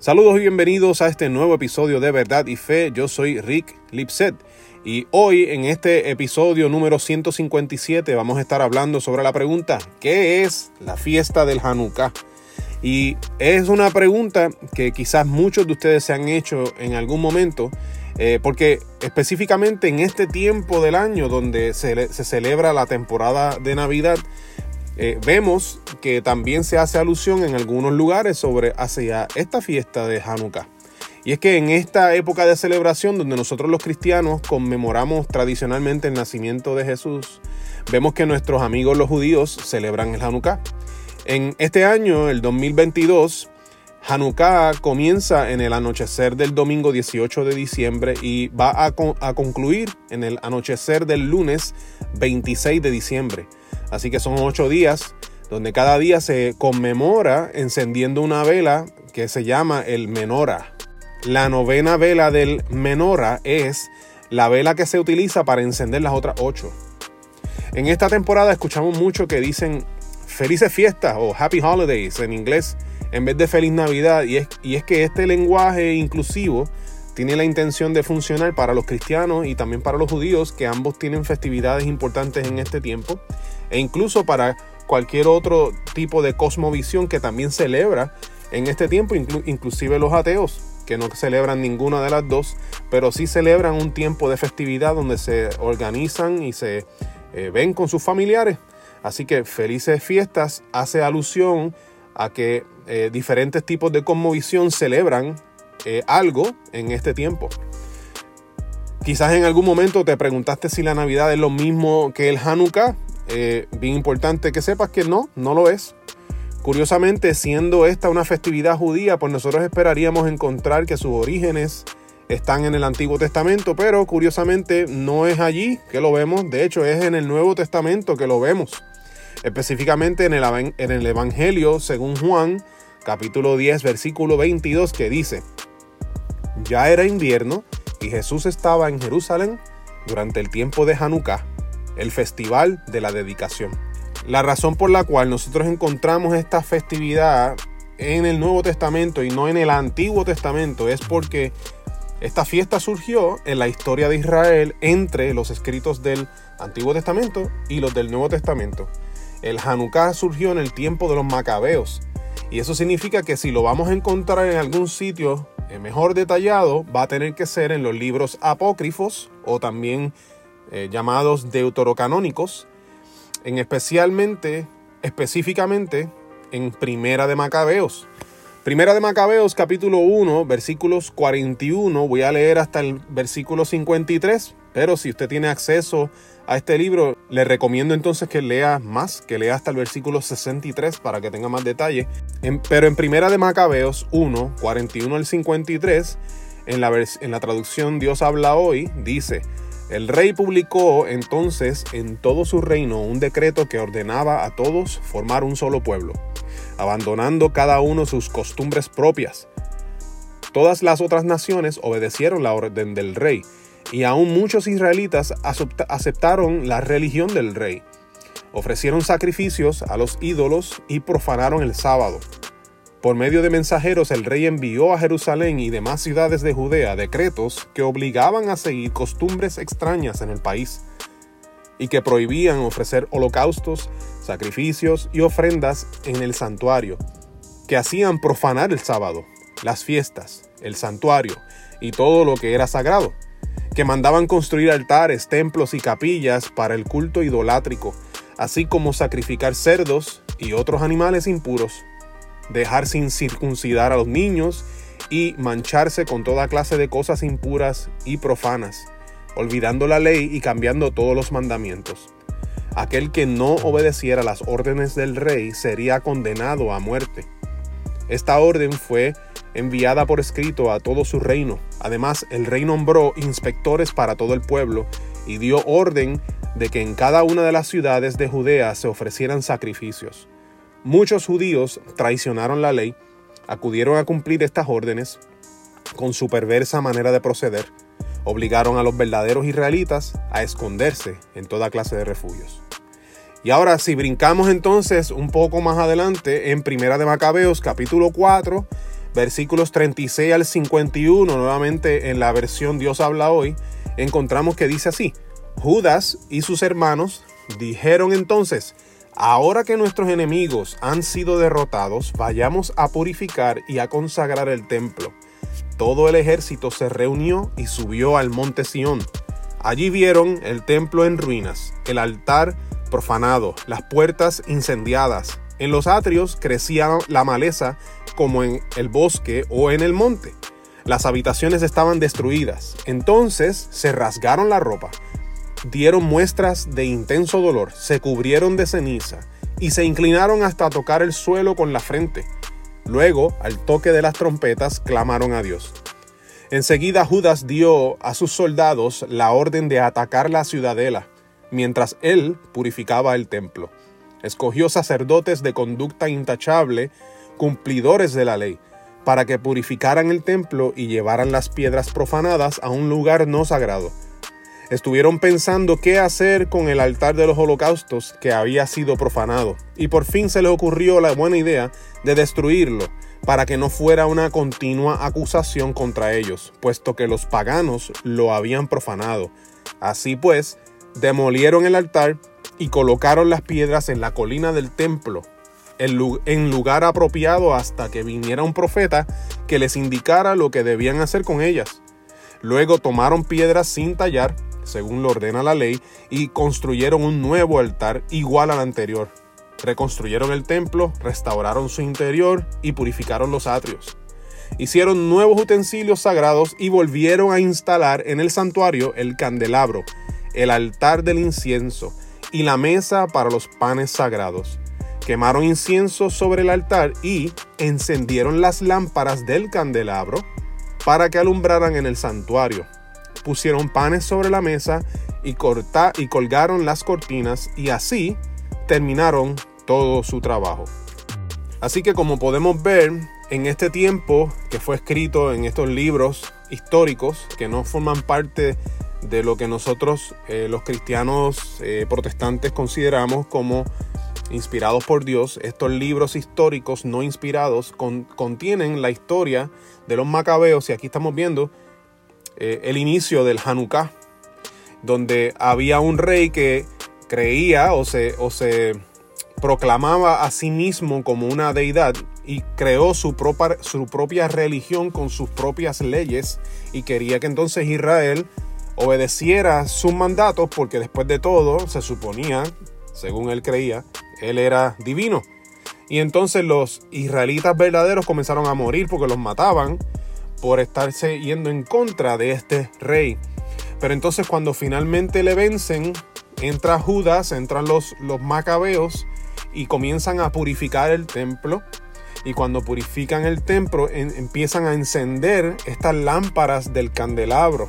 Saludos y bienvenidos a este nuevo episodio de Verdad y Fe. Yo soy Rick Lipset y hoy en este episodio número 157 vamos a estar hablando sobre la pregunta ¿qué es la fiesta del Hanukkah? Y es una pregunta que quizás muchos de ustedes se han hecho en algún momento eh, porque específicamente en este tiempo del año donde se, celebra la temporada de Navidad, eh, vemos que también se hace alusión en algunos lugares sobre hacia esta fiesta de Hanukkah. Y es que en esta época de celebración donde nosotros los cristianos conmemoramos tradicionalmente el nacimiento de Jesús, vemos que nuestros amigos los judíos celebran el Hanukkah. En este año, el 2022, Hanukkah comienza en el anochecer del domingo 18 de diciembre y va a, concluir en el anochecer del lunes 26 de diciembre. Así que son ocho días donde cada día se conmemora encendiendo una vela que se llama el menora. La novena vela del menora es la vela que se utiliza para encender las otras ocho. En esta temporada escuchamos mucho que dicen felices fiestas o happy holidays en inglés en vez de feliz Navidad. Y es, y es que este lenguaje inclusivo tiene la intención de funcionar para los cristianos y también para los judíos, que ambos tienen festividades importantes en este tiempo, e incluso para cualquier otro tipo de cosmovisión que también celebra en este tiempo, inclusive los ateos, que no celebran ninguna de las dos, pero sí celebran un tiempo de festividad donde se organizan y se eh, ven con sus familiares. Así que felices fiestas hace alusión a que eh, diferentes tipos de cosmovisión celebran eh, algo en este tiempo. Quizás en algún momento te preguntaste si la Navidad es lo mismo que el Hanukkah. Eh, bien importante que sepas que no, no lo es. Curiosamente, siendo esta una festividad judía, pues nosotros esperaríamos encontrar que sus orígenes están en el Antiguo Testamento, pero curiosamente no es allí que lo vemos, de hecho es en el Nuevo Testamento que lo vemos específicamente en el, en el Evangelio según Juan, capítulo 10, versículo 22, que dice, ya era invierno y Jesús estaba en Jerusalén durante el tiempo de Hanukkah, el festival de la dedicación. La razón por la cual nosotros encontramos esta festividad en el Nuevo Testamento y no en el Antiguo Testamento es porque esta fiesta surgió en la historia de Israel entre los escritos del Antiguo Testamento y los del Nuevo Testamento. El Hanukkah surgió en el tiempo de los macabeos. Y eso significa que si lo vamos a encontrar en algún sitio mejor detallado, va a tener que ser en los libros apócrifos o también eh, llamados deuterocanónicos, en especialmente, específicamente en Primera de Macabeos. Primera de Macabeos capítulo 1 versículos 41, voy a leer hasta el versículo 53, pero si usted tiene acceso a este libro, le recomiendo entonces que lea más, que lea hasta el versículo 63 para que tenga más detalle. pero en Primera de Macabeos 1, 41 al 53, en la, en la traducción Dios habla hoy, dice, el rey publicó entonces en todo su reino un decreto que ordenaba a todos formar un solo pueblo, abandonando cada uno sus costumbres propias. Todas las otras naciones obedecieron la orden del rey y aún muchos israelitas aceptaron la religión del rey. Ofrecieron sacrificios a los ídolos y profanaron el sábado. Por medio de mensajeros el rey envió a Jerusalén y demás ciudades de Judea decretos que obligaban a seguir costumbres extrañas en el país y que prohibían ofrecer holocaustos, sacrificios y ofrendas en el santuario, que hacían profanar el sábado, las fiestas, el santuario y todo lo que era sagrado que mandaban construir altares, templos y capillas para el culto idolátrico, así como sacrificar cerdos y otros animales impuros, dejar sin circuncidar a los niños y mancharse con toda clase de cosas impuras y profanas, olvidando la ley y cambiando todos los mandamientos. Aquel que no obedeciera las órdenes del rey sería condenado a muerte. Esta orden fue enviada por escrito a todo su reino. Además, el rey nombró inspectores para todo el pueblo y dio orden de que en cada una de las ciudades de Judea se ofrecieran sacrificios. Muchos judíos traicionaron la ley, acudieron a cumplir estas órdenes con su perversa manera de proceder, obligaron a los verdaderos israelitas a esconderse en toda clase de refugios. Y ahora si brincamos entonces un poco más adelante en Primera de Macabeos capítulo 4, versículos 36 al 51, nuevamente en la versión Dios habla hoy, encontramos que dice así, Judas y sus hermanos dijeron entonces, ahora que nuestros enemigos han sido derrotados, vayamos a purificar y a consagrar el templo. Todo el ejército se reunió y subió al monte Sión. Allí vieron el templo en ruinas, el altar profanado, las puertas incendiadas. En los atrios crecía la maleza como en el bosque o en el monte. Las habitaciones estaban destruidas. Entonces se rasgaron la ropa, dieron muestras de intenso dolor, se cubrieron de ceniza y se inclinaron hasta tocar el suelo con la frente. Luego, al toque de las trompetas, clamaron a Dios. Enseguida Judas dio a sus soldados la orden de atacar la ciudadela, mientras él purificaba el templo. Escogió sacerdotes de conducta intachable, cumplidores de la ley, para que purificaran el templo y llevaran las piedras profanadas a un lugar no sagrado. Estuvieron pensando qué hacer con el altar de los holocaustos que había sido profanado, y por fin se les ocurrió la buena idea de destruirlo, para que no fuera una continua acusación contra ellos, puesto que los paganos lo habían profanado. Así pues, demolieron el altar y colocaron las piedras en la colina del templo, en lugar apropiado hasta que viniera un profeta que les indicara lo que debían hacer con ellas. Luego tomaron piedras sin tallar, según lo ordena la ley, y construyeron un nuevo altar igual al anterior. Reconstruyeron el templo, restauraron su interior y purificaron los atrios. Hicieron nuevos utensilios sagrados y volvieron a instalar en el santuario el candelabro, el altar del incienso y la mesa para los panes sagrados. Quemaron incienso sobre el altar y encendieron las lámparas del candelabro para que alumbraran en el santuario. Pusieron panes sobre la mesa y, corta, y colgaron las cortinas y así terminaron todo su trabajo. Así que como podemos ver, en este tiempo que fue escrito en estos libros históricos que no forman parte de lo que nosotros eh, los cristianos eh, protestantes consideramos como inspirados por Dios, estos libros históricos no inspirados contienen la historia de los macabeos y aquí estamos viendo eh, el inicio del Hanukkah, donde había un rey que creía o se, o se proclamaba a sí mismo como una deidad y creó su propia, su propia religión con sus propias leyes y quería que entonces Israel obedeciera sus mandatos porque después de todo se suponía, según él creía, él era divino. Y entonces los israelitas verdaderos comenzaron a morir porque los mataban por estarse yendo en contra de este rey. Pero entonces cuando finalmente le vencen, entra Judas, entran los, los macabeos y comienzan a purificar el templo. Y cuando purifican el templo, empiezan a encender estas lámparas del candelabro,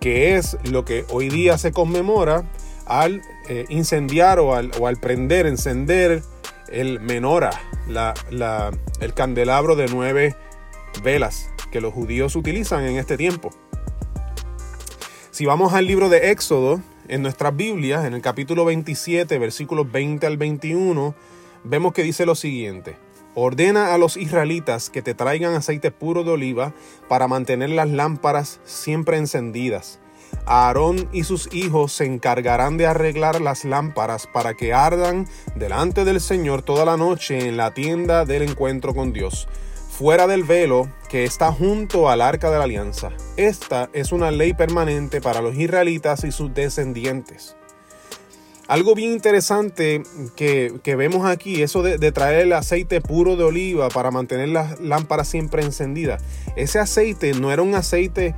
que es lo que hoy día se conmemora al eh, incendiar o al, prender, encender el menora, el candelabro de nueve velas que los judíos utilizan en este tiempo. Si vamos al libro de Éxodo, en nuestras Biblias, en el capítulo 27, versículos 20 al 21, vemos que dice lo siguiente. Ordena a los israelitas que te traigan aceite puro de oliva para mantener las lámparas siempre encendidas Aarón y sus hijos se encargarán de arreglar las lámparas para que ardan delante del Señor toda la noche en la tienda del encuentro con Dios, fuera del velo que está junto al arca de la alianza. Esta es una ley permanente para los israelitas y sus descendientes. Algo bien interesante que, vemos aquí, eso de, de, traer el aceite puro de oliva para mantener las lámparas siempre encendidas. Ese aceite no era un aceite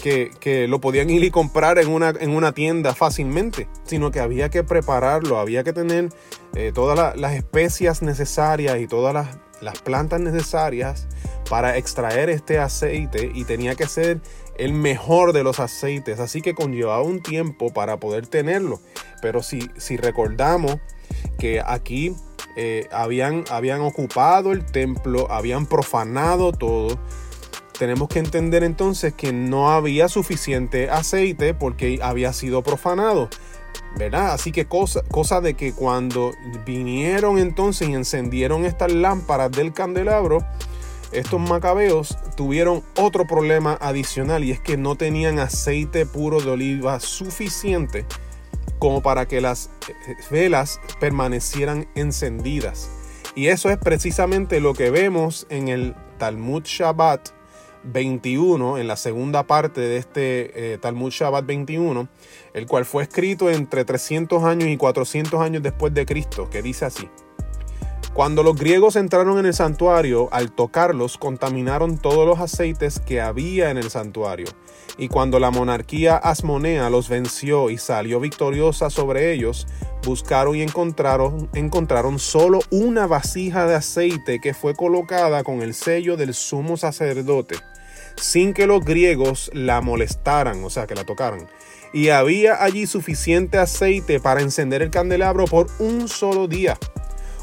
que, lo podían ir y comprar en una, en una tienda fácilmente, sino que había que prepararlo, había que tener eh, todas las especias necesarias y todas las, las plantas necesarias para extraer este aceite y tenía que ser el mejor de los aceites, así que conllevaba un tiempo para poder tenerlo. Pero si, si recordamos que aquí eh, habían, habían ocupado el templo, habían profanado todo, tenemos que entender entonces que no había suficiente aceite porque había sido profanado. ¿Verdad? Así que cosa, cosa de que cuando vinieron entonces y encendieron estas lámparas del candelabro, estos macabeos tuvieron otro problema adicional y es que no tenían aceite puro de oliva suficiente como para que las eh, velas permanecieran encendidas. Y eso es precisamente lo que vemos en el Talmud Shabbat 21, en la segunda parte de este eh, Talmud Shabbat 21, el cual fue escrito entre 300 años y 400 años después de Cristo, que dice así. Cuando los griegos entraron en el santuario, al tocarlos contaminaron todos los aceites que había en el santuario. Y cuando la monarquía asmonea los venció y salió victoriosa sobre ellos, buscaron y encontraron, encontraron solo una vasija de aceite que fue colocada con el sello del sumo sacerdote, sin que los griegos la molestaran, o sea, que la tocaran. Y había allí suficiente aceite para encender el candelabro por un solo día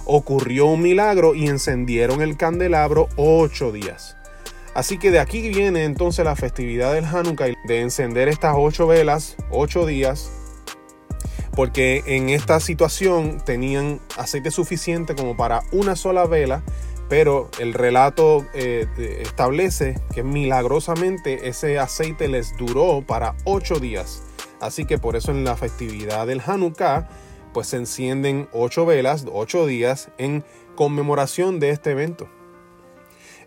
ocurrió un milagro y encendieron el candelabro ocho días. Así que de aquí viene entonces la festividad del Hanukkah, de encender estas ocho velas, ocho días, porque en esta situación tenían aceite suficiente como para una sola vela, pero el relato eh, establece que milagrosamente ese aceite les duró para ocho días. Así que por eso en la festividad del Hanukkah pues se encienden ocho velas, ocho días en conmemoración de este evento.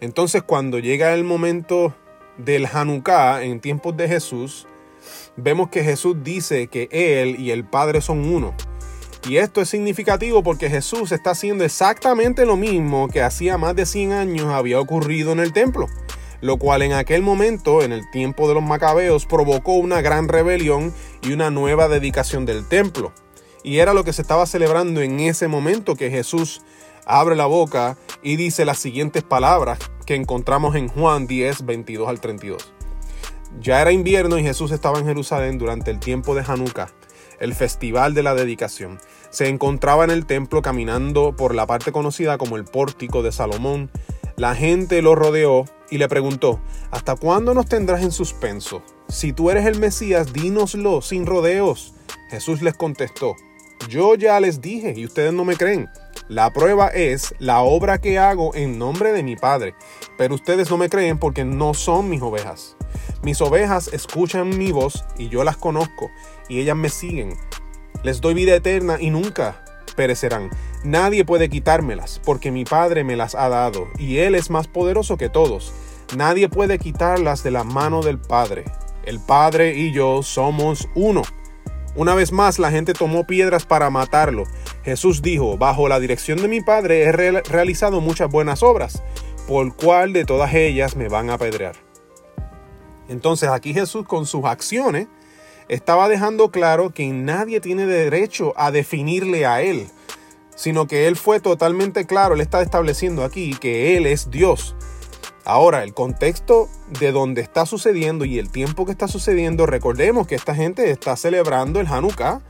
Entonces cuando llega el momento del Hanukkah en tiempos de Jesús, vemos que Jesús dice que Él y el Padre son uno. Y esto es significativo porque Jesús está haciendo exactamente lo mismo que hacía más de 100 años había ocurrido en el templo, lo cual en aquel momento, en el tiempo de los macabeos, provocó una gran rebelión y una nueva dedicación del templo. Y era lo que se estaba celebrando en ese momento que Jesús abre la boca y dice las siguientes palabras que encontramos en Juan 10, 22 al 32. Ya era invierno y Jesús estaba en Jerusalén durante el tiempo de Hanukkah, el festival de la dedicación. Se encontraba en el templo caminando por la parte conocida como el pórtico de Salomón. La gente lo rodeó y le preguntó, ¿hasta cuándo nos tendrás en suspenso? Si tú eres el Mesías, dínoslo sin rodeos. Jesús les contestó, yo ya les dije y ustedes no me creen. La prueba es la obra que hago en nombre de mi Padre, pero ustedes no me creen porque no son mis ovejas. Mis ovejas escuchan mi voz y yo las conozco y ellas me siguen. Les doy vida eterna y nunca perecerán. Nadie puede quitármelas porque mi Padre me las ha dado y Él es más poderoso que todos. Nadie puede quitarlas de la mano del Padre. El Padre y yo somos uno. Una vez más la gente tomó piedras para matarlo. Jesús dijo, bajo la dirección de mi Padre he realizado muchas buenas obras, por cual de todas ellas me van a apedrear. Entonces aquí Jesús con sus acciones estaba dejando claro que nadie tiene derecho a definirle a Él, sino que Él fue totalmente claro, Él está estableciendo aquí que Él es Dios. Ahora, el contexto de donde está sucediendo y el tiempo que está sucediendo, recordemos que esta gente está celebrando el Hanukkah,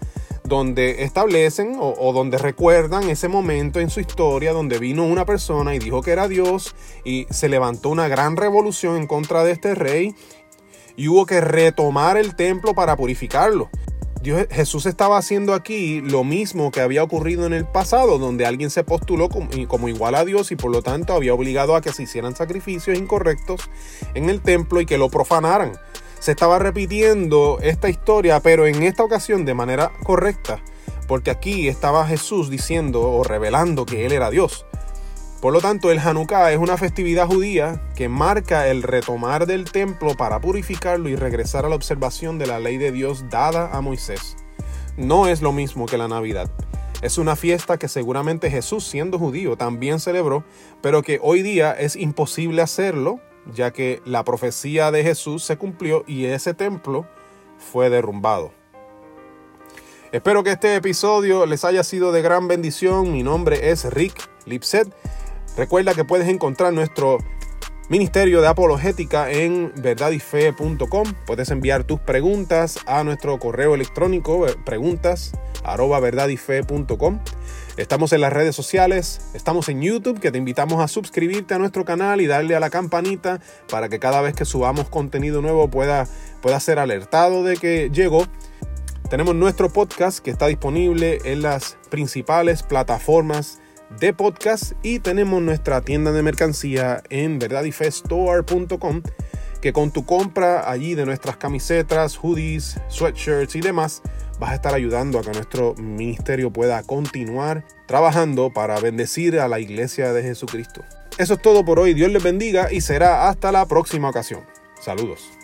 donde establecen o, donde recuerdan ese momento en su historia donde vino una persona y dijo que era Dios y se levantó una gran revolución en contra de este rey y hubo que retomar el templo para purificarlo. Jesús estaba haciendo aquí lo mismo que había ocurrido en el pasado, donde alguien se postuló como, igual a Dios y por lo tanto había obligado a que se hicieran sacrificios incorrectos en el templo y que lo profanaran. Se estaba repitiendo esta historia, pero en esta ocasión de manera correcta, porque aquí estaba Jesús diciendo o revelando que Él era Dios. Por lo tanto, el Hanukkah es una festividad judía que marca el retomar del templo para purificarlo y regresar a la observación de la ley de Dios dada a Moisés. No es lo mismo que la Navidad. Es una fiesta que seguramente Jesús, siendo judío, también celebró, pero que hoy día es imposible hacerlo, ya que la profecía de Jesús se cumplió y ese templo fue derrumbado. Espero que este episodio les haya sido de gran bendición. Mi nombre es Rick Lipset Recuerda que puedes encontrar nuestro Ministerio de Apologética en verdadyfe.com. Puedes enviar tus preguntas a nuestro correo electrónico eh, preguntas. Estamos en las redes sociales, estamos en YouTube, que te invitamos a suscribirte a nuestro canal y darle a la campanita para que cada vez que subamos contenido nuevo pueda, pueda ser alertado de que llegó. Tenemos nuestro podcast que está disponible en las principales plataformas de podcast y tenemos nuestra tienda de mercancía en verdadifestore.com que con tu compra allí de nuestras camisetas, hoodies, sweatshirts y demás, vas a estar ayudando a que nuestro ministerio pueda continuar trabajando para bendecir a la iglesia de Jesucristo. Eso es todo por hoy, Dios les bendiga y será hasta la próxima ocasión. Saludos.